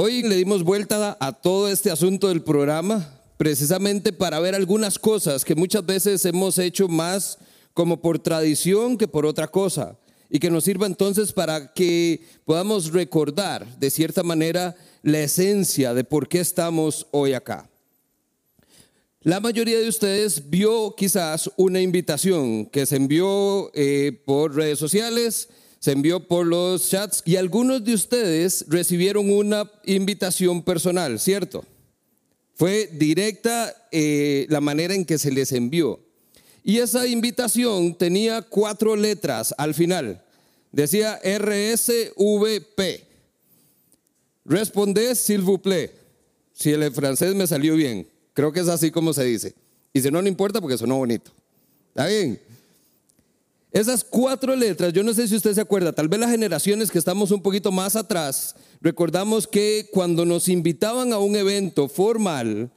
Hoy le dimos vuelta a todo este asunto del programa precisamente para ver algunas cosas que muchas veces hemos hecho más como por tradición que por otra cosa y que nos sirva entonces para que podamos recordar de cierta manera la esencia de por qué estamos hoy acá. La mayoría de ustedes vio quizás una invitación que se envió eh, por redes sociales, se envió por los chats y algunos de ustedes recibieron una invitación personal, ¿cierto? Fue directa eh, la manera en que se les envió. Y esa invitación tenía cuatro letras al final. Decía RSVP. Respondez, s'il vous plaît. Si el francés me salió bien. Creo que es así como se dice. Y si no, no importa porque sonó bonito. ¿Está bien? Esas cuatro letras, yo no sé si usted se acuerda, tal vez las generaciones que estamos un poquito más atrás, recordamos que cuando nos invitaban a un evento formal,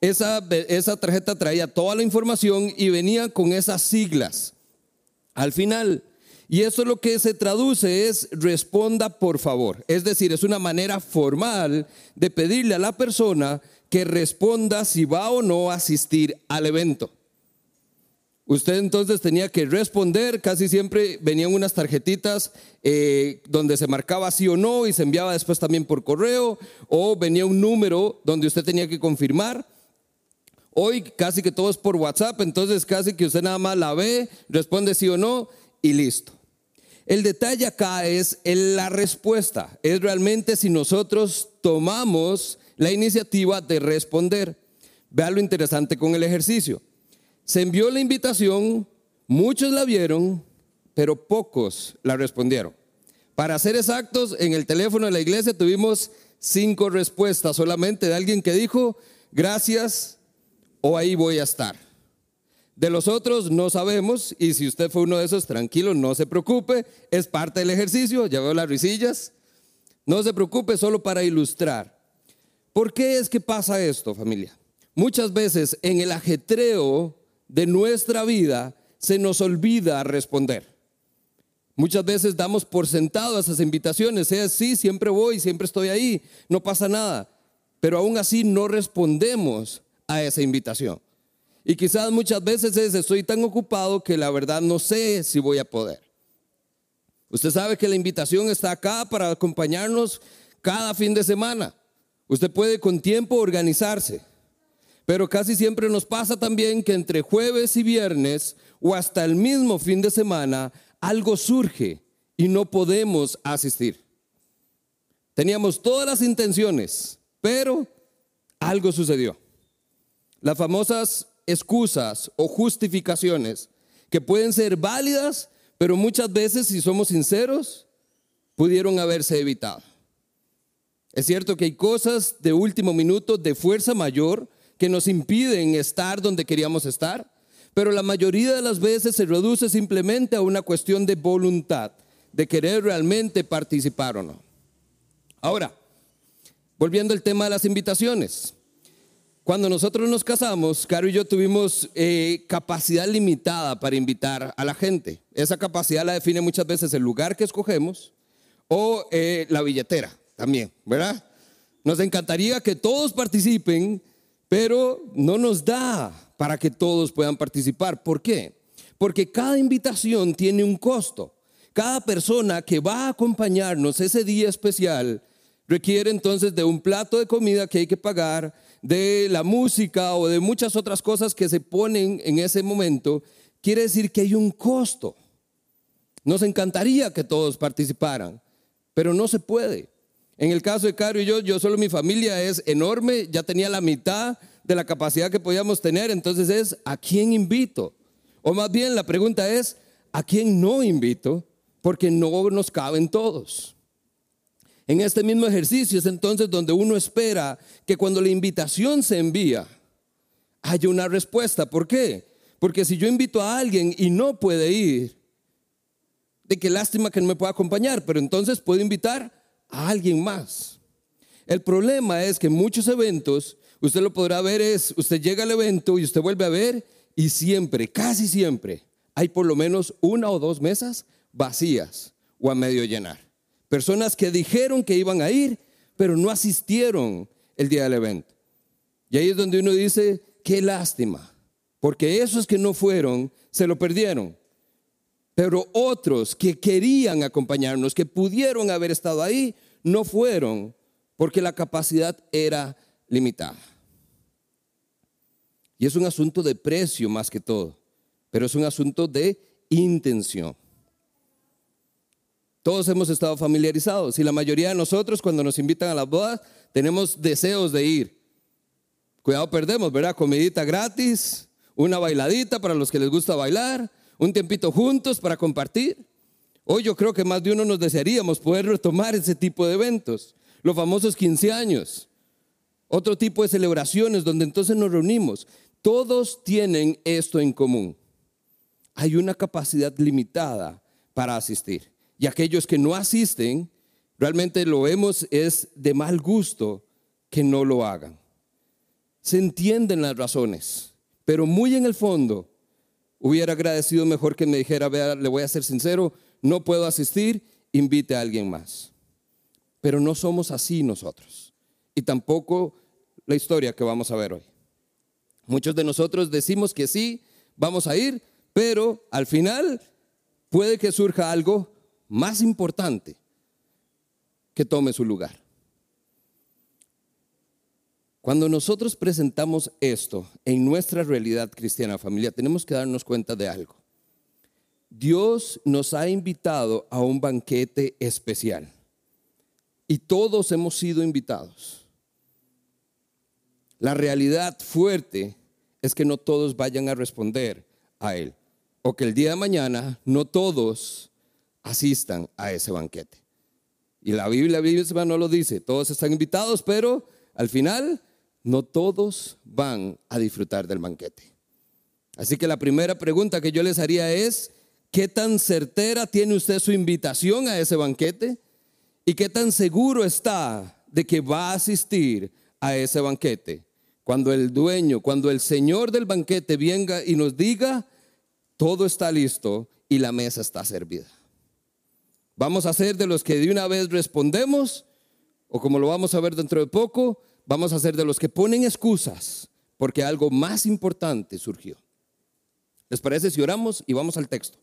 esa, esa tarjeta traía toda la información y venía con esas siglas al final. Y eso lo que se traduce es responda por favor. Es decir, es una manera formal de pedirle a la persona que responda si va o no a asistir al evento. Usted entonces tenía que responder, casi siempre venían unas tarjetitas eh, donde se marcaba sí o no y se enviaba después también por correo, o venía un número donde usted tenía que confirmar. Hoy casi que todo es por WhatsApp, entonces casi que usted nada más la ve, responde sí o no y listo. El detalle acá es la respuesta, es realmente si nosotros tomamos la iniciativa de responder. Vea lo interesante con el ejercicio. Se envió la invitación, muchos la vieron, pero pocos la respondieron. Para ser exactos, en el teléfono de la iglesia tuvimos cinco respuestas solamente de alguien que dijo, gracias o ahí voy a estar. De los otros no sabemos y si usted fue uno de esos, tranquilo, no se preocupe, es parte del ejercicio, ya veo las risillas. No se preocupe, solo para ilustrar. ¿Por qué es que pasa esto, familia? Muchas veces en el ajetreo de nuestra vida se nos olvida responder. Muchas veces damos por sentado esas invitaciones, es sí, siempre voy, siempre estoy ahí, no pasa nada, pero aún así no respondemos a esa invitación. Y quizás muchas veces es, estoy tan ocupado que la verdad no sé si voy a poder. Usted sabe que la invitación está acá para acompañarnos cada fin de semana. Usted puede con tiempo organizarse. Pero casi siempre nos pasa también que entre jueves y viernes o hasta el mismo fin de semana algo surge y no podemos asistir. Teníamos todas las intenciones, pero algo sucedió. Las famosas excusas o justificaciones que pueden ser válidas, pero muchas veces, si somos sinceros, pudieron haberse evitado. Es cierto que hay cosas de último minuto de fuerza mayor que nos impiden estar donde queríamos estar, pero la mayoría de las veces se reduce simplemente a una cuestión de voluntad, de querer realmente participar o no. Ahora, volviendo al tema de las invitaciones. Cuando nosotros nos casamos, Caro y yo tuvimos eh, capacidad limitada para invitar a la gente. Esa capacidad la define muchas veces el lugar que escogemos o eh, la billetera también, ¿verdad? Nos encantaría que todos participen, pero no nos da para que todos puedan participar. ¿Por qué? Porque cada invitación tiene un costo. Cada persona que va a acompañarnos ese día especial requiere entonces de un plato de comida que hay que pagar, de la música o de muchas otras cosas que se ponen en ese momento. Quiere decir que hay un costo. Nos encantaría que todos participaran, pero no se puede. En el caso de Caro y yo, yo solo mi familia es enorme, ya tenía la mitad de la capacidad que podíamos tener, entonces es, ¿a quién invito? O más bien la pregunta es, ¿a quién no invito? Porque no nos caben todos. En este mismo ejercicio es entonces donde uno espera que cuando la invitación se envía, haya una respuesta. ¿Por qué? Porque si yo invito a alguien y no puede ir, de qué lástima que no me pueda acompañar, pero entonces puedo invitar a alguien más. El problema es que muchos eventos, usted lo podrá ver, es, usted llega al evento y usted vuelve a ver y siempre, casi siempre, hay por lo menos una o dos mesas vacías o a medio llenar. Personas que dijeron que iban a ir, pero no asistieron el día del evento. Y ahí es donde uno dice, qué lástima, porque esos que no fueron se lo perdieron. Pero otros que querían acompañarnos, que pudieron haber estado ahí, no fueron porque la capacidad era limitada. Y es un asunto de precio más que todo, pero es un asunto de intención. Todos hemos estado familiarizados y la mayoría de nosotros cuando nos invitan a las bodas tenemos deseos de ir. Cuidado, perdemos, ¿verdad? Comidita gratis, una bailadita para los que les gusta bailar, un tiempito juntos para compartir. Hoy yo creo que más de uno nos desearíamos poder retomar ese tipo de eventos, los famosos 15 años, otro tipo de celebraciones donde entonces nos reunimos. Todos tienen esto en común. Hay una capacidad limitada para asistir. Y aquellos que no asisten, realmente lo vemos es de mal gusto que no lo hagan se entienden las razones, pero muy en el fondo hubiera agradecido mejor que me dijera, vea, le voy a ser sincero, no puedo asistir, invite a alguien más. Pero no somos así nosotros. Y tampoco la historia que vamos a ver hoy. Muchos de nosotros decimos que sí, vamos a ir, pero al final puede que surja algo más importante que tome su lugar. Cuando nosotros presentamos esto en nuestra realidad cristiana familia, tenemos que darnos cuenta de algo. Dios nos ha invitado a un banquete especial y todos hemos sido invitados. La realidad fuerte es que no todos vayan a responder a Él o que el día de mañana no todos asistan a ese banquete. Y la Biblia, la no lo dice, todos están invitados, pero al final no todos van a disfrutar del banquete. Así que la primera pregunta que yo les haría es, ¿qué tan certera tiene usted su invitación a ese banquete? ¿Y qué tan seguro está de que va a asistir a ese banquete? Cuando el dueño, cuando el señor del banquete venga y nos diga, todo está listo y la mesa está servida. Vamos a ser de los que de una vez respondemos, o como lo vamos a ver dentro de poco, vamos a ser de los que ponen excusas porque algo más importante surgió. ¿Les parece si oramos y vamos al texto?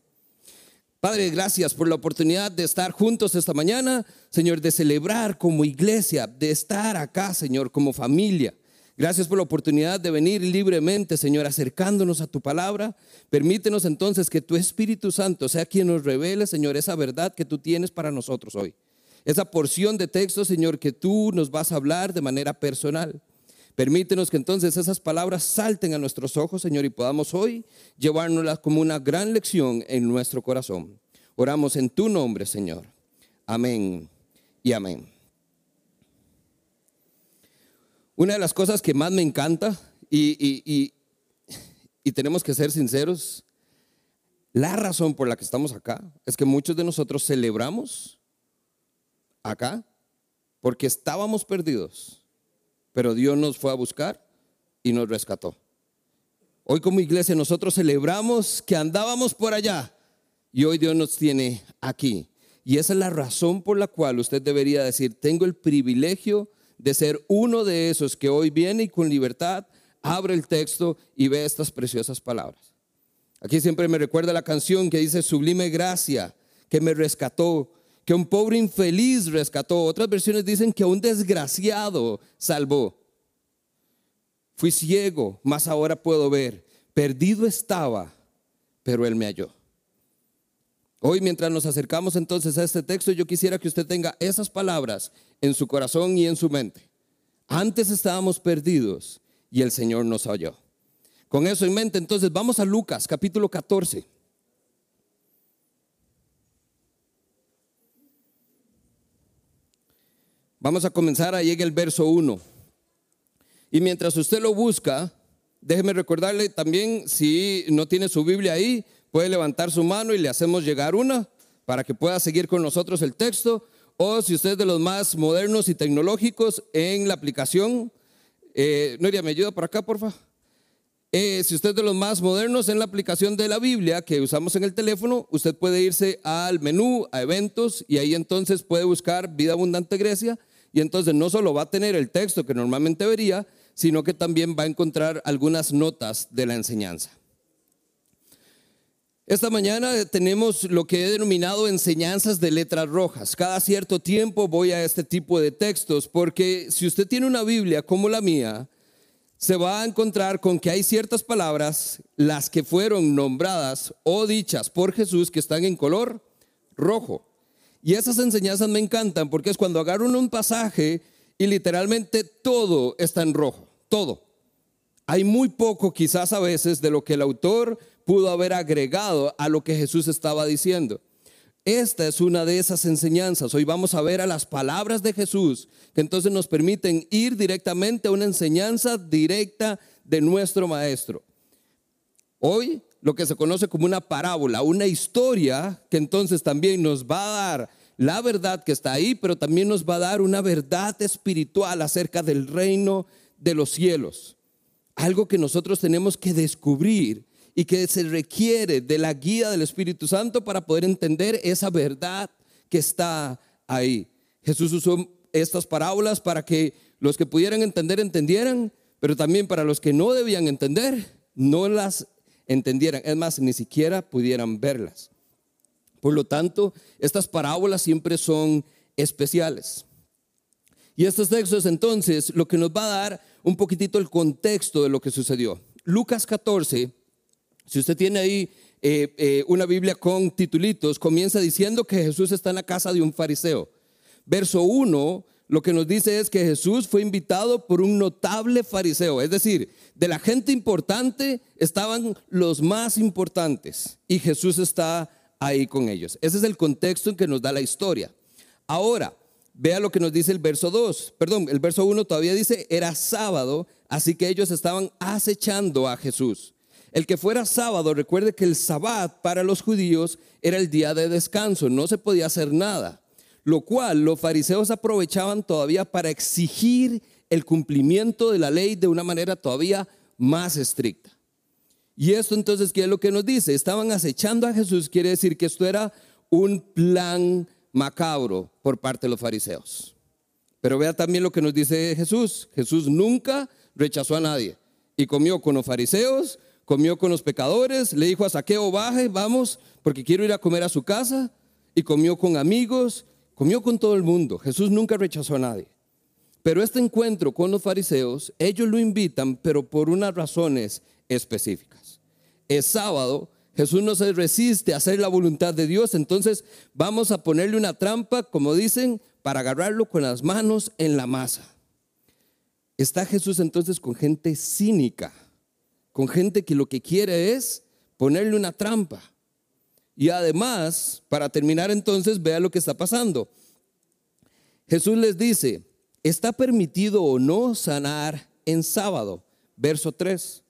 Padre, gracias por la oportunidad de estar juntos esta mañana, Señor, de celebrar como iglesia, de estar acá, Señor, como familia. Gracias por la oportunidad de venir libremente, Señor, acercándonos a tu palabra. Permítenos entonces que tu Espíritu Santo sea quien nos revele, Señor, esa verdad que tú tienes para nosotros hoy esa porción de texto, Señor, que tú nos vas a hablar de manera personal. Permítenos que entonces esas palabras salten a nuestros ojos, Señor, y podamos hoy llevárnoslas como una gran lección en nuestro corazón. Oramos en tu nombre, Señor. Amén y amén. Una de las cosas que más me encanta, y, y tenemos que ser sinceros, la razón por la que estamos acá es que muchos de nosotros celebramos acá porque estábamos perdidos, pero Dios nos fue a buscar y nos rescató. Hoy como iglesia nosotros celebramos que andábamos por allá y hoy Dios nos tiene aquí. Y esa es la razón por la cual usted debería decir, tengo el privilegio de ser uno de esos que hoy viene y con libertad abre el texto y ve estas preciosas palabras. Aquí siempre me recuerda la canción que dice, sublime gracia, que me rescató, que un pobre infeliz rescató. Otras versiones dicen que un desgraciado salvó. Fui ciego, mas ahora puedo ver. Perdido estaba, pero Él me halló. Hoy mientras nos acercamos entonces a este texto, yo quisiera que usted tenga esas palabras en su corazón y en su mente. Antes estábamos perdidos y el Señor nos halló. Con eso en mente, entonces vamos a Lucas capítulo 14. Vamos a comenzar ahí en el verso 1. Y mientras usted lo busca, déjeme recordarle también, si no tiene su Biblia ahí, puede levantar su mano y le hacemos llegar una para que pueda seguir con nosotros el texto. O si usted es de los más modernos y tecnológicos en la aplicación, eh, Noria, ¿me ayuda por acá, por favor? Eh, si usted es de los más modernos en la aplicación de la Biblia que usamos en el teléfono, usted puede irse al menú, a eventos, y ahí entonces puede buscar Vida Abundante Grecia y entonces no solo va a tener el texto que normalmente vería, sino que también va a encontrar algunas notas de la enseñanza. Esta mañana tenemos lo que he denominado enseñanzas de letras rojas. Cada cierto tiempo voy a este tipo de textos porque si usted tiene una Biblia como la mía, se va a encontrar con que hay ciertas palabras, las que fueron nombradas o dichas por Jesús, que están en color rojo. Y esas enseñanzas me encantan porque es cuando agarran un pasaje y literalmente todo está en rojo, todo. Hay muy poco quizás a veces de lo que el autor pudo haber agregado a lo que Jesús estaba diciendo. Esta es una de esas enseñanzas. Hoy vamos a ver a las palabras de Jesús que entonces nos permiten ir directamente a una enseñanza directa de nuestro Maestro. Hoy lo que se conoce como una parábola, una historia que entonces también nos va a dar la verdad que está ahí, pero también nos va a dar una verdad espiritual acerca del reino de los cielos. Algo que nosotros tenemos que descubrir y que se requiere de la guía del Espíritu Santo para poder entender esa verdad que está ahí. Jesús usó estas parábolas para que los que pudieran entender entendieran, pero también para los que no debían entender no las entendieran, es más, ni siquiera pudieran verlas. Por lo tanto, estas parábolas siempre son especiales. Y estos textos entonces lo que nos va a dar un poquitito el contexto de lo que sucedió. Lucas 14 si usted tiene ahí eh, eh, una Biblia con titulitos, comienza diciendo que Jesús está en la casa de un fariseo. Verso 1 lo que nos dice es que Jesús fue invitado por un notable fariseo, es decir, de la gente importante estaban los más importantes y Jesús está ahí con ellos. Ese es el contexto en que nos da la historia. Ahora, vea lo que nos dice el verso 2, perdón, el verso 1 todavía dice, era sábado, así que ellos estaban acechando a Jesús. El que fuera sábado, recuerde que el sabbat para los judíos era el día de descanso, no se podía hacer nada, lo cual los fariseos aprovechaban todavía para exigir el cumplimiento de la ley de una manera todavía más estricta. Y esto entonces, ¿qué es lo que nos dice? Estaban acechando a Jesús, quiere decir que esto era un plan macabro por parte de los fariseos. Pero vea también lo que nos dice Jesús. Jesús nunca rechazó a nadie y comió con los fariseos, comió con los pecadores, le dijo a Saqueo, baje, vamos, porque quiero ir a comer a su casa, y comió con amigos, comió con todo el mundo. Jesús nunca rechazó a nadie. Pero este encuentro con los fariseos, ellos lo invitan, pero por unas razones específicas. Es sábado, Jesús no se resiste a hacer la voluntad de Dios, entonces vamos a ponerle una trampa, como dicen, para agarrarlo con las manos en la masa. Está Jesús entonces con gente cínica con gente que lo que quiere es ponerle una trampa. Y además, para terminar entonces, vea lo que está pasando. Jesús les dice, ¿está permitido o no sanar en sábado? Verso 3.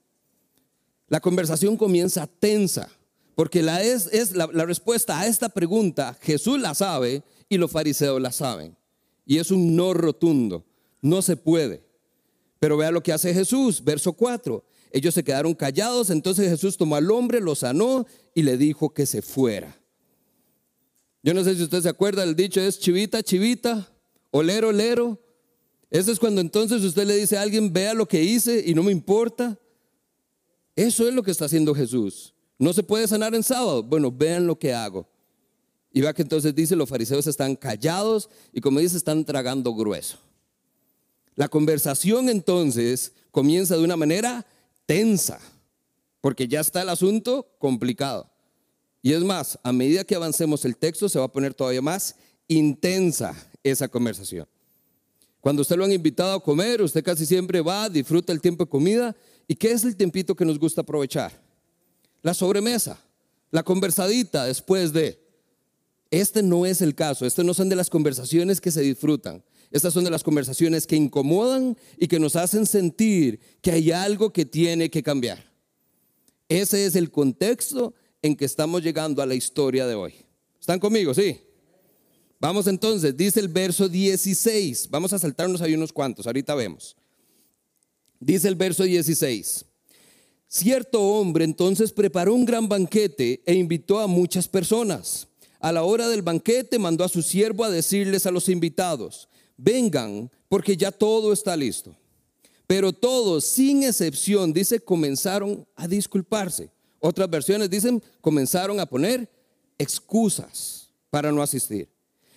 La conversación comienza tensa, porque la, es, es la, respuesta a esta pregunta, Jesús la sabe y los fariseos la saben. Y es un no rotundo, no se puede. Pero vea lo que hace Jesús, verso 4. Ellos se quedaron callados, entonces Jesús tomó al hombre, lo sanó y le dijo que se fuera. Yo no sé si usted se acuerda, el dicho es chivita, chivita, olero, olero. Eso es cuando entonces usted le dice a alguien, vea lo que hice y no me importa. Eso es lo que está haciendo Jesús. No se puede sanar en sábado. Bueno, vean lo que hago. Y vea que entonces dice, los fariseos están callados y como dice, están tragando grueso. La conversación entonces comienza de una manera tensa, porque ya está el asunto complicado. Y es más, a medida que avancemos el texto, se va a poner todavía más intensa esa conversación. Cuando usted lo han invitado a comer, usted casi siempre va, disfruta el tiempo de comida. ¿Y qué es el tiempito que nos gusta aprovechar? La sobremesa, la conversadita después de. Este no es el caso, este no son de las conversaciones que se disfrutan. Estas son de las conversaciones que incomodan y que nos hacen sentir que hay algo que tiene que cambiar. Ese es el contexto en que estamos llegando a la historia de hoy. ¿Están conmigo? Sí. Vamos entonces, dice el verso 16. Vamos a saltarnos ahí unos cuantos, ahorita vemos. Dice el verso 16. Cierto hombre entonces preparó un gran banquete e invitó a muchas personas. A la hora del banquete mandó a su siervo a decirles a los invitados, vengan, porque ya todo está listo. Pero todos, sin excepción, dice, comenzaron a disculparse. Otras versiones dicen, comenzaron a poner excusas para no asistir.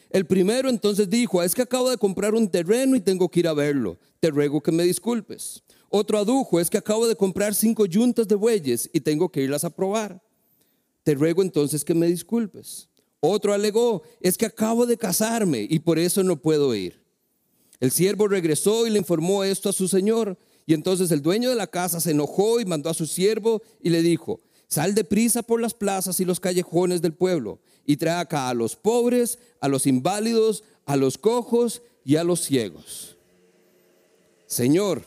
El primero entonces dijo, es que acabo de comprar un terreno y tengo que ir a verlo. Te ruego que me disculpes. Otro adujo, es que acabo de comprar cinco yuntas de bueyes y tengo que irlas a probar. Te ruego entonces que me disculpes. Otro alegó, es que acabo de casarme y por eso no puedo ir. El siervo regresó y le informó esto a su señor. Y entonces el dueño de la casa se enojó y mandó a su siervo y le dijo, sal deprisa por las plazas y los callejones del pueblo y trae acá a los pobres, a los inválidos, a los cojos y a los ciegos. Señor,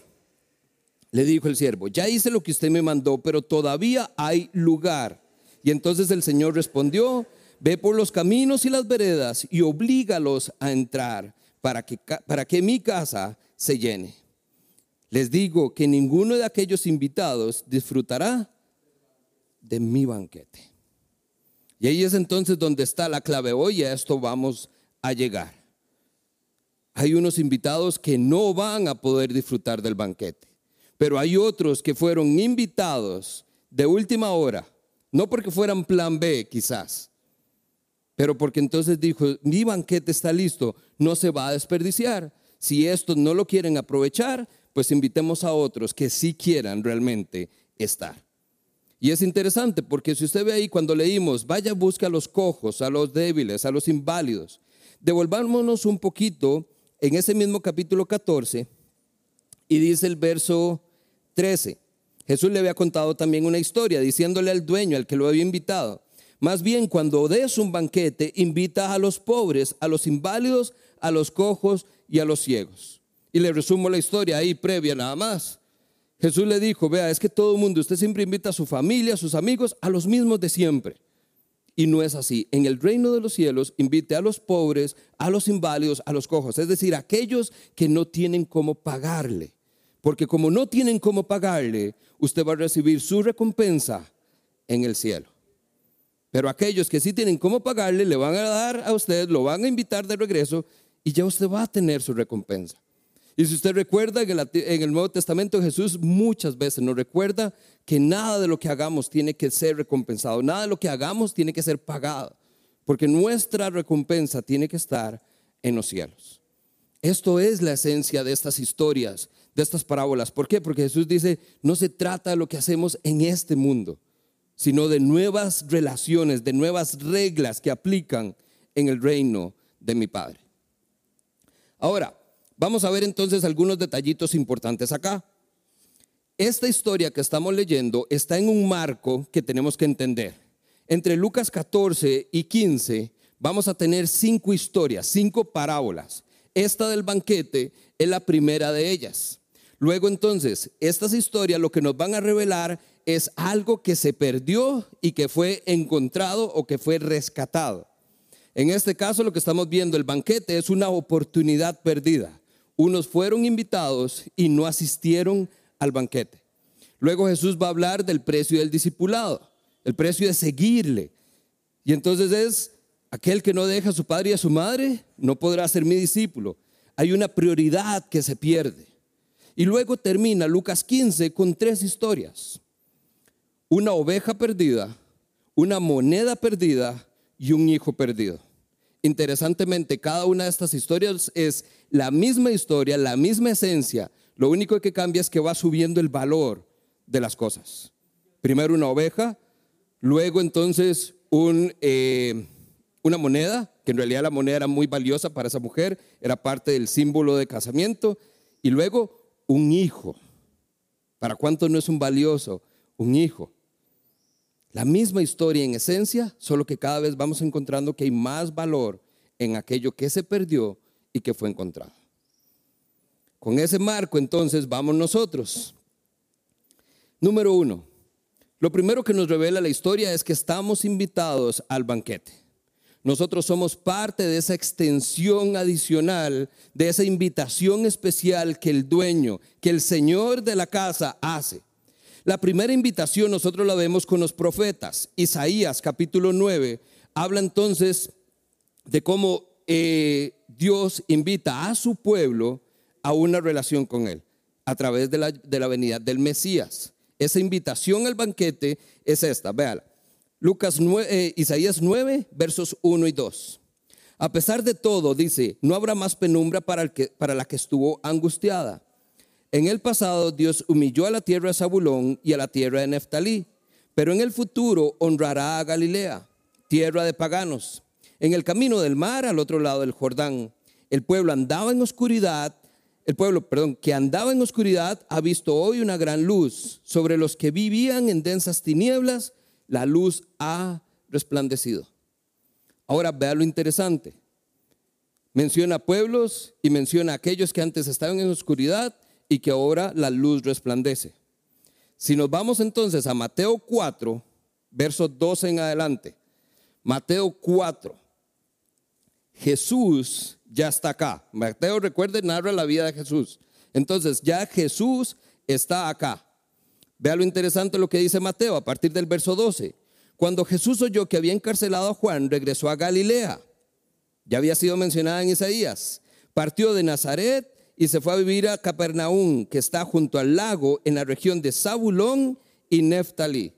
le dijo el siervo, ya hice lo que usted me mandó, pero todavía hay lugar. Y entonces el Señor respondió, ve por los caminos y las veredas y oblígalos a entrar para que, para que mi casa se llene. Les digo que ninguno de aquellos invitados disfrutará de mi banquete. Y ahí es entonces donde está la clave. Hoy a esto vamos a llegar. Hay unos invitados que no van a poder disfrutar del banquete, pero hay otros que fueron invitados de última hora no porque fueran plan B quizás, pero porque entonces dijo, mi banquete está listo, no se va a desperdiciar. Si estos no lo quieren aprovechar, pues invitemos a otros que sí quieran realmente estar. Y es interesante porque si usted ve ahí cuando leímos, vaya busca a los cojos, a los débiles, a los inválidos. Devolvámonos un poquito en ese mismo capítulo 14 y dice el verso 13. Jesús le había contado también una historia diciéndole al dueño, al que lo había invitado, más bien cuando des un banquete, invita a los pobres, a los inválidos, a los cojos y a los ciegos. Y le resumo la historia ahí previa nada más. Jesús le dijo, vea, es que todo el mundo, usted siempre invita a su familia, a sus amigos, a los mismos de siempre. Y no es así. En el reino de los cielos, invite a los pobres, a los inválidos, a los cojos, es decir, a aquellos que no tienen cómo pagarle. Porque como no tienen cómo pagarle, usted va a recibir su recompensa en el cielo. Pero aquellos que sí tienen cómo pagarle, le van a dar a usted, lo van a invitar de regreso y ya usted va a tener su recompensa. Y si usted recuerda, en el, Nuevo Testamento Jesús muchas veces nos recuerda que nada de lo que hagamos tiene que ser recompensado, nada de lo que hagamos tiene que ser pagado, porque nuestra recompensa tiene que estar en los cielos. Esto es la esencia de estas historias de estas parábolas. ¿Por qué? Porque Jesús dice, no se trata de lo que hacemos en este mundo, sino de nuevas relaciones, de nuevas reglas que aplican en el reino de mi Padre. Ahora, vamos a ver entonces algunos detallitos importantes acá. Esta historia que estamos leyendo está en un marco que tenemos que entender. Entre Lucas 14 y 15 vamos a tener cinco historias, cinco parábolas. Esta del banquete es la primera de ellas. Luego entonces, estas historias lo que nos van a revelar es algo que se perdió y que fue encontrado o que fue rescatado. En este caso lo que estamos viendo, el banquete, es una oportunidad perdida. Unos fueron invitados y no asistieron al banquete. Luego Jesús va a hablar del precio del discipulado, el precio de seguirle. Y entonces es aquel que no deja a su padre y a su madre, no podrá ser mi discípulo. Hay una prioridad que se pierde. Y luego termina Lucas 15 con tres historias. Una oveja perdida, una moneda perdida y un hijo perdido. Interesantemente, cada una de estas historias es la misma historia, la misma esencia. Lo único que cambia es que va subiendo el valor de las cosas. Primero una oveja, luego entonces eh, una moneda, que en realidad la moneda era muy valiosa para esa mujer, era parte del símbolo de casamiento, y luego un hijo. ¿Para cuánto no es un valioso? Un hijo. La misma historia en esencia, solo que cada vez vamos encontrando que hay más valor en aquello que se perdió y que fue encontrado. Con ese marco entonces vamos nosotros. Número uno, lo primero que nos revela la historia es que estamos invitados al banquete. Nosotros somos parte de esa extensión adicional, de esa invitación especial que el dueño, que el Señor de la casa hace. La primera invitación nosotros la vemos con los profetas. Isaías capítulo 9 habla entonces de cómo eh, Dios invita a su pueblo a una relación con Él a través de la, venida del Mesías. Esa invitación al banquete es esta, véala. Lucas eh, Isaías 9, versos 1 y 2. A pesar de todo, dice, no habrá más penumbra para la que estuvo angustiada. En el pasado Dios humilló a la tierra de Zabulón y a la tierra de Neftalí, pero en el futuro honrará a Galilea, tierra de paganos. En el camino del mar, al otro lado del Jordán, el pueblo andaba en oscuridad el pueblo, perdón, que andaba en oscuridad ha visto hoy una gran luz. Sobre los que vivían en densas tinieblas, la luz ha resplandecido. Ahora vea lo interesante. Menciona pueblos y menciona aquellos que antes estaban en oscuridad y que ahora la luz resplandece. Si nos vamos entonces a Mateo 4, verso 12 en adelante. Mateo 4. Jesús ya está acá. Mateo, recuerde, narra la vida de Jesús. Entonces, ya Jesús está acá. Vea lo interesante lo que dice Mateo a partir del verso 12. Cuando Jesús oyó que había encarcelado a Juan, regresó a Galilea. Ya había sido mencionada en Isaías. Partió de Nazaret y se fue a vivir a Capernaum, que está junto al lago en la región de Zabulón y Neftalí.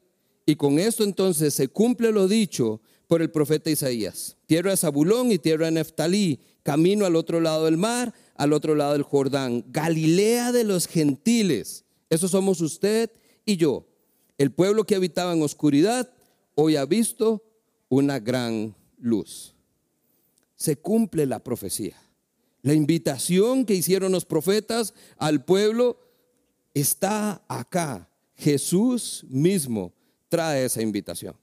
Y con esto entonces se cumple lo dicho por el profeta Isaías. Tierra de Zabulón y tierra de Neftalí, camino al otro lado del mar, al otro lado del Jordán, Galilea de los gentiles. Eso somos usted y yo. El pueblo que habitaba en oscuridad hoy ha visto una gran luz. Se cumple la profecía. La invitación que hicieron los profetas al pueblo está acá. Jesús mismo trae esa invitación.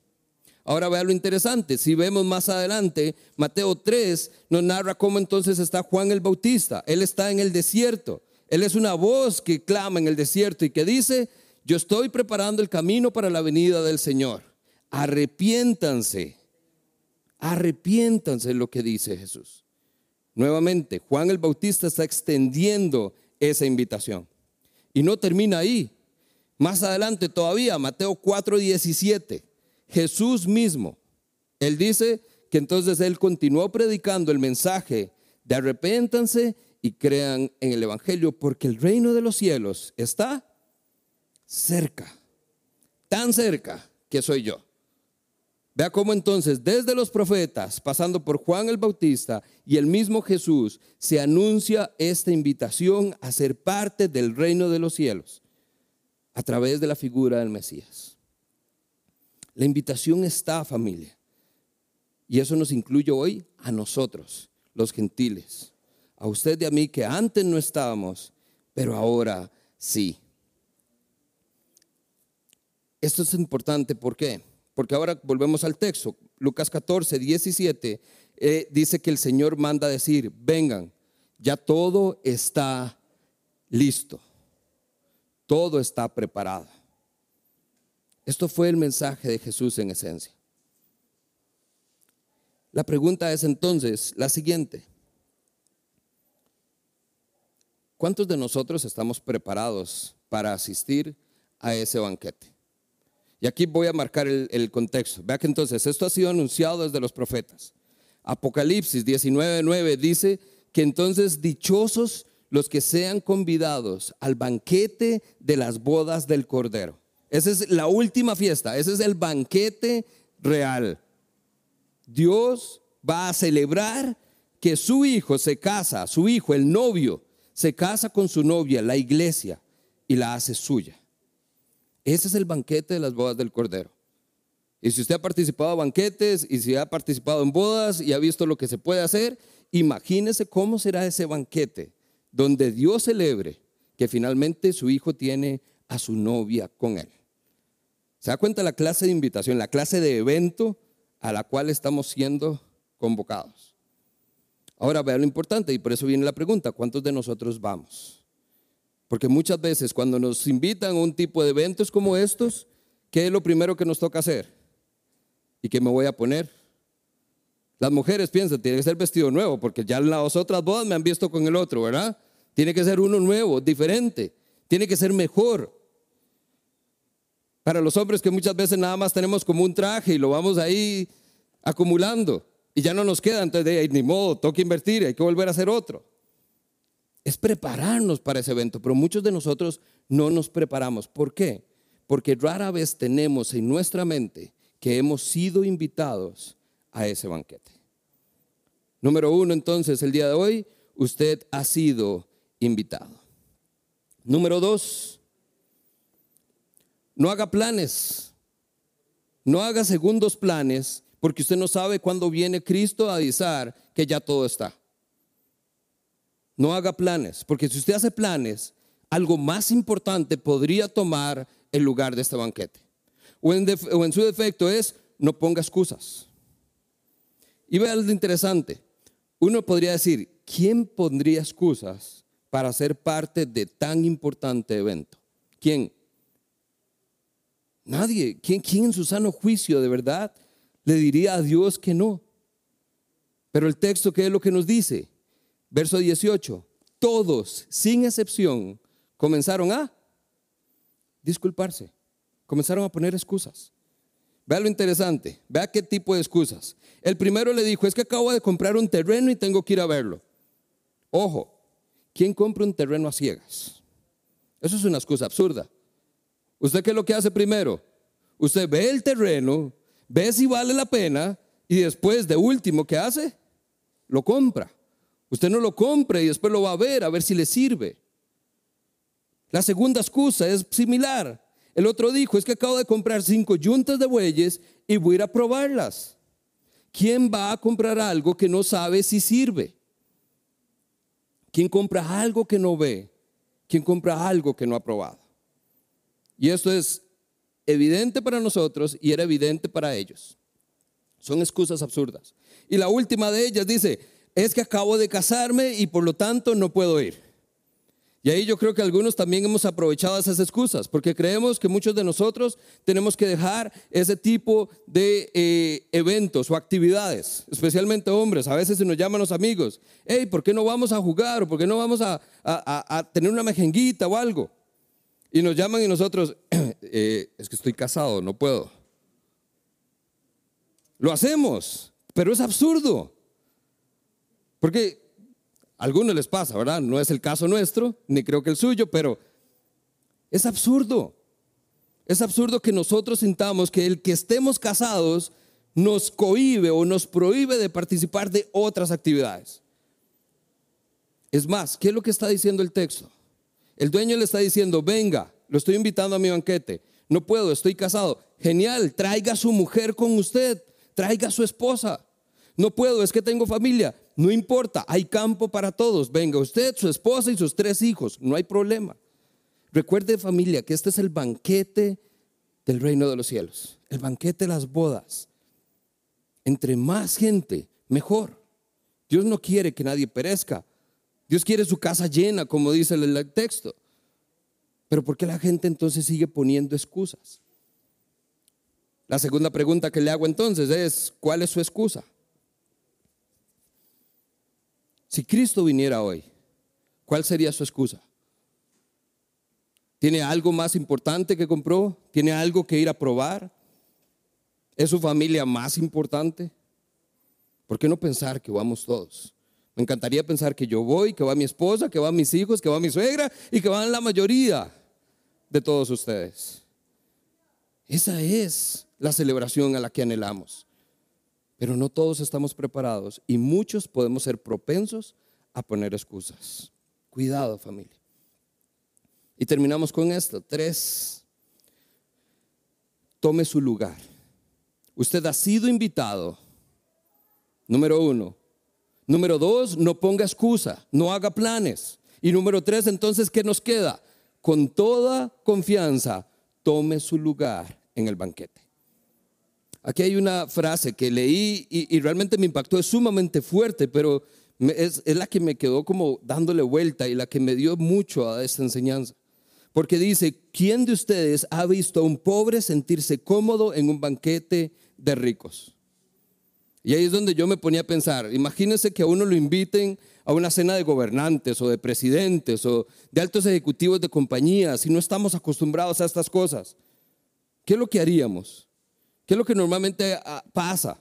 Ahora vea lo interesante, si vemos más adelante, Mateo 3 nos narra cómo entonces está Juan el Bautista. Él está en el desierto. Él es una voz que clama en el desierto y que dice, yo estoy preparando el camino para la venida del Señor. Arrepiéntanse, arrepiéntanse lo que dice Jesús. Nuevamente, Juan el Bautista está extendiendo esa invitación. Y no termina ahí. Más adelante todavía, Mateo 4, 17. Jesús mismo. Él dice que entonces Él continuó predicando el mensaje de arrepéntanse y crean en el Evangelio porque el reino de los cielos está cerca, tan cerca que soy yo. Vea cómo entonces desde los profetas, pasando por Juan el Bautista y el mismo Jesús, se anuncia esta invitación a ser parte del reino de los cielos a través de la figura del Mesías. La invitación está, familia. Y eso nos incluye hoy a nosotros, los gentiles. A usted y a mí que antes no estábamos, pero ahora sí. Esto es importante, ¿por qué? Porque ahora volvemos al texto. Lucas 14, 17 eh, dice que el Señor manda decir, vengan, ya todo está listo, todo está preparado. Esto fue el mensaje de Jesús en esencia. La pregunta es entonces la siguiente. ¿Cuántos de nosotros estamos preparados para asistir a ese banquete? Y aquí voy a marcar el, contexto. Vea que entonces esto ha sido anunciado desde los profetas. Apocalipsis 19:9 dice que entonces dichosos los que sean convidados al banquete de las bodas del Cordero. Esa es la última fiesta, ese es el banquete real. Dios va a celebrar que su hijo se casa, su hijo, el novio, se casa con su novia, la iglesia, y la hace suya. Ese es el banquete de las bodas del Cordero. Y si usted ha participado en banquetes y si ha participado en bodas y ha visto lo que se puede hacer, imagínese cómo será ese banquete donde Dios celebre que finalmente su hijo tiene a su novia con él. ¿Se da cuenta la clase de invitación, la clase de evento a la cual estamos siendo convocados? Ahora vean lo importante y por eso viene la pregunta, ¿cuántos de nosotros vamos? Porque muchas veces cuando nos invitan a un tipo de eventos como estos, ¿qué es lo primero que nos toca hacer? ¿Y qué me voy a poner? Las mujeres piensan, tiene que ser vestido nuevo, porque ya las otras bodas me han visto con el otro, ¿verdad? Tiene que ser uno nuevo, diferente, tiene que ser mejor. Para los hombres que muchas veces nada más tenemos como un traje y lo vamos ahí acumulando. y ya no nos queda, entonces de ni modo, toca invertir, hay que volver a hacer otro. Es prepararnos para ese evento, pero muchos de nosotros no nos preparamos. ¿Por qué? Porque rara vez tenemos en nuestra mente que hemos sido invitados a ese banquete. Número uno, entonces, el día de hoy, usted ha sido invitado. Número dos, no haga planes, no haga segundos planes, porque usted no sabe cuándo viene Cristo a avisar que ya todo está. No haga planes, porque si usted hace planes, algo más importante podría tomar el lugar de este banquete. O en, su defecto es, no ponga excusas. Y vea lo interesante. Uno podría decir, ¿quién pondría excusas para ser parte de tan importante evento? ¿Quién? Nadie. ¿Quién, ¿Quién en su sano juicio de verdad le diría a Dios que no? Pero el texto, ¿qué es lo que nos dice? Verso 18. Todos, sin excepción, comenzaron a disculparse. Comenzaron a poner excusas. Vea lo interesante, vea qué tipo de excusas. El primero le dijo, es que acabo de comprar un terreno y tengo que ir a verlo. Ojo, ¿quién compra un terreno a ciegas? Eso es una excusa absurda. ¿Usted qué es lo que hace primero? Usted ve el terreno, ve si vale la pena y después de último, ¿qué hace? Lo compra. Usted no lo compra y después lo va a ver, a ver si le sirve. La segunda excusa es similar. El otro dijo, es que acabo de comprar cinco yuntas de bueyes y voy a ir a probarlas. ¿Quién va a comprar algo que no sabe si sirve? ¿Quién compra algo que no ve? ¿Quién compra algo que no ha probado? Y esto es evidente para nosotros y era evidente para ellos. Son excusas absurdas. Y la última de ellas dice, es que acabo de casarme y por lo tanto no puedo ir. Y ahí yo creo que algunos también hemos aprovechado esas excusas, porque creemos que muchos de nosotros tenemos que dejar ese tipo de eh, eventos o actividades, especialmente hombres. A veces se nos llaman los amigos, hey, ¿por qué no vamos a jugar? ¿O por qué no vamos a, tener una mejenguita o algo? Y nos llaman y nosotros, eh, es que estoy casado, no puedo. Lo hacemos, pero es absurdo. Porque a algunos les pasa, ¿verdad? No es el caso nuestro, ni creo que el suyo, pero es absurdo. Es absurdo que nosotros sintamos que el que estemos casados nos cohibe o nos prohíbe de participar de otras actividades. Es más, ¿qué es lo que está diciendo el texto? El dueño le está diciendo, venga, lo estoy invitando a mi banquete. No puedo, estoy casado. Genial, traiga a su mujer con usted, traiga a su esposa. No puedo, es que tengo familia. No importa, hay campo para todos. Venga usted, su esposa y sus tres hijos, no hay problema. Recuerde familia que este es el banquete del reino de los cielos, el banquete de las bodas. Entre más gente, mejor. Dios no quiere que nadie perezca. Dios quiere su casa llena, como dice el texto. Pero ¿por qué la gente entonces sigue poniendo excusas? La segunda pregunta que le hago entonces es, ¿cuál es su excusa? Si Cristo viniera hoy, ¿cuál sería su excusa? ¿Tiene algo más importante que compró? ¿Tiene algo que ir a probar? ¿Es su familia más importante? ¿Por qué no pensar que vamos todos? Me encantaría pensar que yo voy, que va mi esposa, que van mis hijos, que va mi suegra y que van la mayoría de todos ustedes. Esa es la celebración a la que anhelamos. Pero no todos estamos preparados y muchos podemos ser propensos a poner excusas. Cuidado familia. Y terminamos con esto. Tres, tome su lugar. Usted ha sido invitado. Número uno. Número dos, no ponga excusa, no haga planes. Y número tres, entonces, ¿qué nos queda? Con toda confianza, tome su lugar en el banquete. Aquí hay una frase que leí y, realmente me impactó, es sumamente fuerte, pero es, la que me quedó como dándole vuelta y la que me dio mucho a esta enseñanza. Porque dice, ¿quién de ustedes ha visto a un pobre sentirse cómodo en un banquete de ricos? Y ahí es donde yo me ponía a pensar, imagínense que a uno lo inviten a una cena de gobernantes o de presidentes o de altos ejecutivos de compañías y no estamos acostumbrados a estas cosas. ¿Qué es lo que haríamos? ¿Qué es lo que normalmente ah, pasa?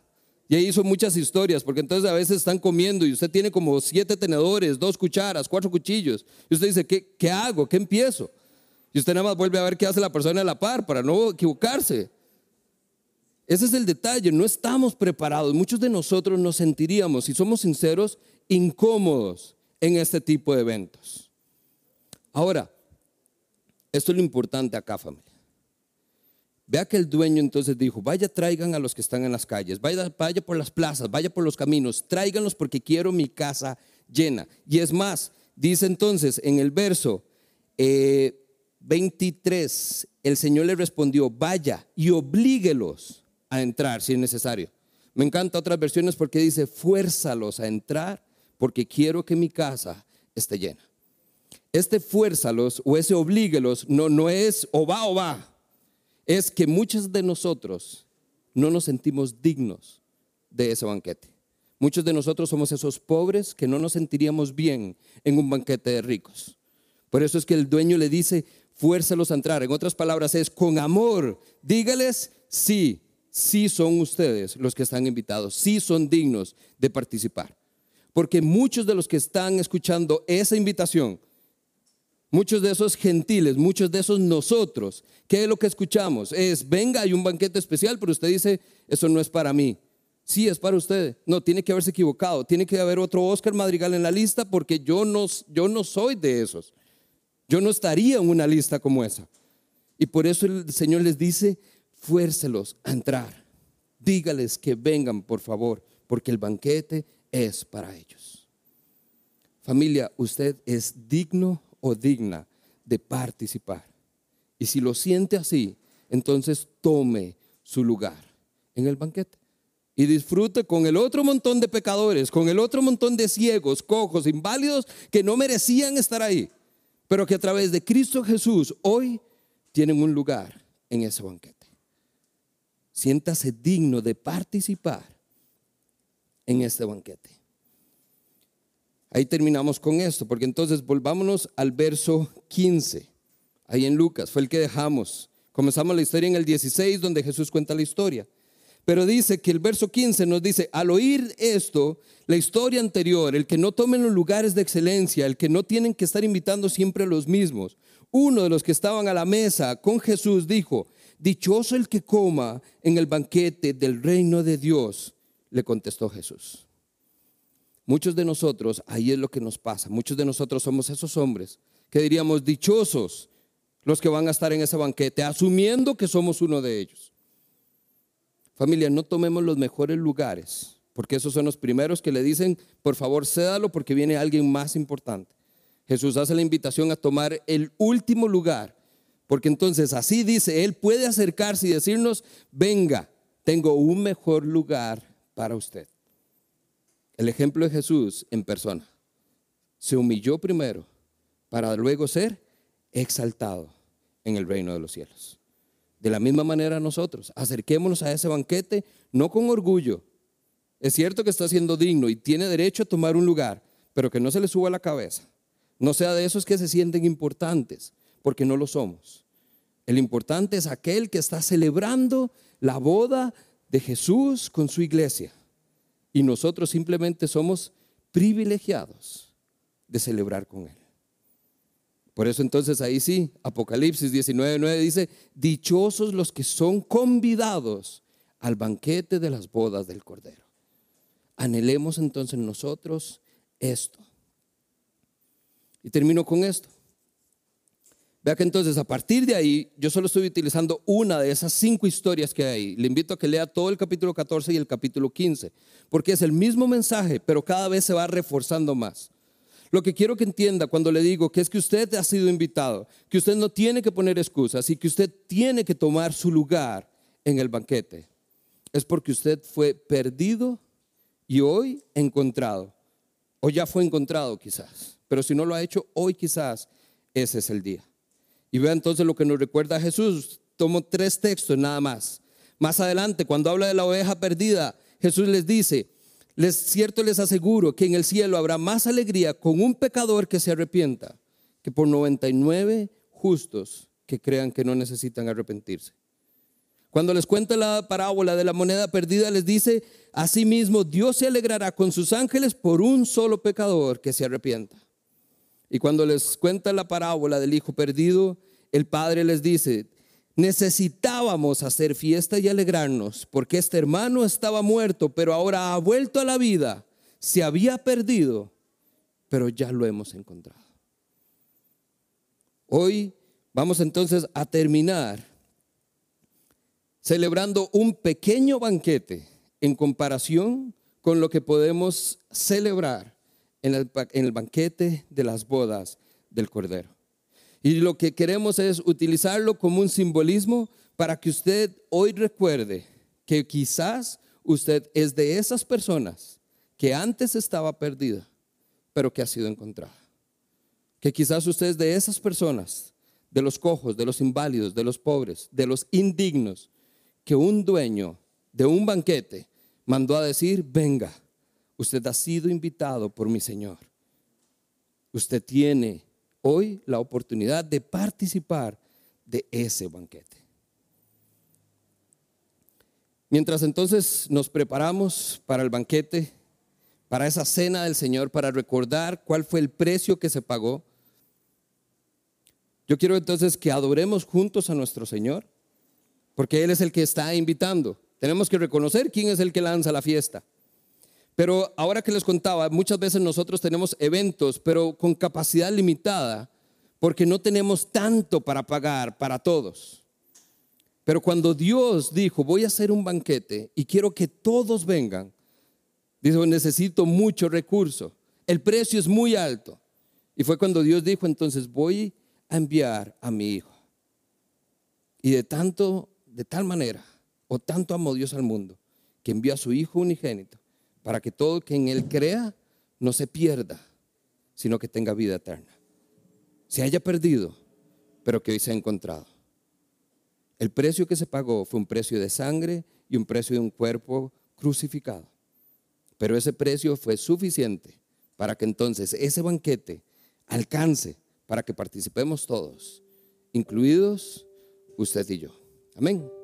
Y ahí hizo muchas historias, porque entonces a veces están comiendo y usted tiene como siete tenedores, dos cucharas, cuatro cuchillos. Y usted dice, ¿qué, qué hago? ¿Qué empiezo? Y usted nada más vuelve a ver qué hace la persona a la par para no equivocarse. Ese es el detalle, no estamos preparados. Muchos de nosotros nos sentiríamos, si somos sinceros, incómodos en este tipo de eventos. Ahora, esto es lo importante acá, familia. Vea que el dueño entonces dijo, vaya traigan a los que están en las calles, vaya, vaya por las plazas, vaya por los caminos, tráiganlos porque quiero mi casa llena. Y es más, dice entonces en el verso 23, eh, el Señor le respondió, vaya y oblíguelos a entrar si es necesario. Me encanta otras versiones porque dice, fuérzalos a entrar porque quiero que mi casa esté llena. Este fuérzalos o ese oblíguelos no, no es o va o va es que muchos de nosotros no nos sentimos dignos de ese banquete. Muchos de nosotros somos esos pobres que no nos sentiríamos bien en un banquete de ricos. Por eso es que el dueño le dice, fuérzalos a entrar. En otras palabras, es con amor. Dígales, sí, sí son ustedes los que están invitados, sí son dignos de participar. Porque muchos de los que están escuchando esa invitación Muchos de esos gentiles, muchos de esos nosotros, ¿qué es lo que escuchamos? Es, venga, hay un banquete especial, pero usted dice, eso no es para mí. Sí, es para usted. No, tiene que haberse equivocado. Tiene que haber otro Oscar Madrigal en la lista porque yo no, yo no soy de esos. Yo no estaría en una lista como esa. Y por eso el Señor les dice, fuércelos a entrar. Dígales que vengan, por favor, porque el banquete es para ellos. Familia, usted es digno o digna de participar. Y si lo siente así, entonces tome su lugar en el banquete y disfrute con el otro montón de pecadores, con el otro montón de ciegos, cojos, inválidos que no merecían estar ahí, pero que a través de Cristo Jesús hoy tienen un lugar en ese banquete. Siéntase digno de participar en este banquete. Ahí terminamos con esto, porque entonces volvámonos al verso 15, ahí en Lucas, fue el que dejamos. Comenzamos la historia en el 16, donde Jesús cuenta la historia. Pero dice que el verso 15 nos dice, al oír esto, la historia anterior, el que no tomen los lugares de excelencia, el que no tienen que estar invitando siempre a los mismos, uno de los que estaban a la mesa con Jesús dijo, dichoso el que coma en el banquete del reino de Dios, le contestó Jesús. Muchos de nosotros, ahí es lo que nos pasa, muchos de nosotros somos esos hombres que diríamos dichosos los que van a estar en ese banquete, asumiendo que somos uno de ellos. Familia, no tomemos los mejores lugares, porque esos son los primeros que le dicen, por favor, cédalo porque viene alguien más importante. Jesús hace la invitación a tomar el último lugar, porque entonces así dice, Él puede acercarse y decirnos, venga, tengo un mejor lugar para usted. El ejemplo de Jesús en persona. Se humilló primero para luego ser exaltado en el reino de los cielos. De la misma manera nosotros, acerquémonos a ese banquete no con orgullo. Es cierto que está siendo digno y tiene derecho a tomar un lugar, pero que no se le suba la cabeza. No sea de esos que se sienten importantes, porque no lo somos. El importante es aquel que está celebrando la boda de Jesús con su iglesia. Y nosotros simplemente somos privilegiados de celebrar con Él. Por eso entonces ahí sí, Apocalipsis 19.9 dice, dichosos los que son convidados al banquete de las bodas del Cordero. Anhelemos entonces nosotros esto. Y termino con esto. Vea que entonces a partir de ahí, yo solo estoy utilizando una de esas cinco historias que hay. Le invito a que lea todo el capítulo 14 y el capítulo 15, porque es el mismo mensaje, pero cada vez se va reforzando más. Lo que quiero que entienda cuando le digo que es que usted ha sido invitado, que usted no tiene que poner excusas y que usted tiene que tomar su lugar en el banquete, es porque usted fue perdido y hoy encontrado, o ya fue encontrado quizás, pero si no lo ha hecho, hoy quizás ese es el día. Y vea entonces lo que nos recuerda Jesús. Tomo tres textos nada más. Más adelante, cuando habla de la oveja perdida, Jesús les dice, les cierto les aseguro que en el cielo habrá más alegría con un pecador que se arrepienta que por 99 justos que crean que no necesitan arrepentirse. Cuando les cuenta la parábola de la moneda perdida, les dice, asimismo, Dios se alegrará con sus ángeles por un solo pecador que se arrepienta. Y cuando les cuenta la parábola del hijo perdido, el padre les dice, necesitábamos hacer fiesta y alegrarnos, porque este hermano estaba muerto, pero ahora ha vuelto a la vida, se había perdido, pero ya lo hemos encontrado. Hoy vamos entonces a terminar celebrando un pequeño banquete en comparación con lo que podemos celebrar en el, banquete de las bodas del Cordero. Y lo que queremos es utilizarlo como un simbolismo para que usted hoy recuerde que quizás usted es de esas personas que antes estaba perdida, pero que ha sido encontrada. Que quizás usted es de esas personas, de los cojos, de los inválidos, de los pobres, de los indignos, que un dueño de un banquete mandó a decir, venga, usted ha sido invitado por mi Señor. Usted tiene hoy la oportunidad de participar de ese banquete. Mientras entonces nos preparamos para el banquete, para esa cena del Señor, para recordar cuál fue el precio que se pagó, yo quiero entonces que adoremos juntos a nuestro Señor porque Él es el que está invitando. Tenemos que reconocer quién es el que lanza la fiesta. Pero ahora que les contaba, muchas veces nosotros tenemos eventos, pero con capacidad limitada, porque no tenemos tanto para pagar para todos. Pero cuando Dios dijo, voy a hacer un banquete y quiero que todos vengan, dijo, necesito mucho recurso, el precio es muy alto. Y fue cuando Dios dijo, entonces voy a enviar a mi hijo. Y de tanto de tal manera, o tanto amó Dios al mundo, que envió a su Hijo unigénito, para que todo que en Él crea no se pierda, sino que tenga vida eterna. Se haya perdido, pero que hoy se ha encontrado. El precio que se pagó fue un precio de sangre y un precio de un cuerpo crucificado. Pero ese precio fue suficiente para que entonces ese banquete alcance para que participemos todos, incluidos usted y yo. Amén.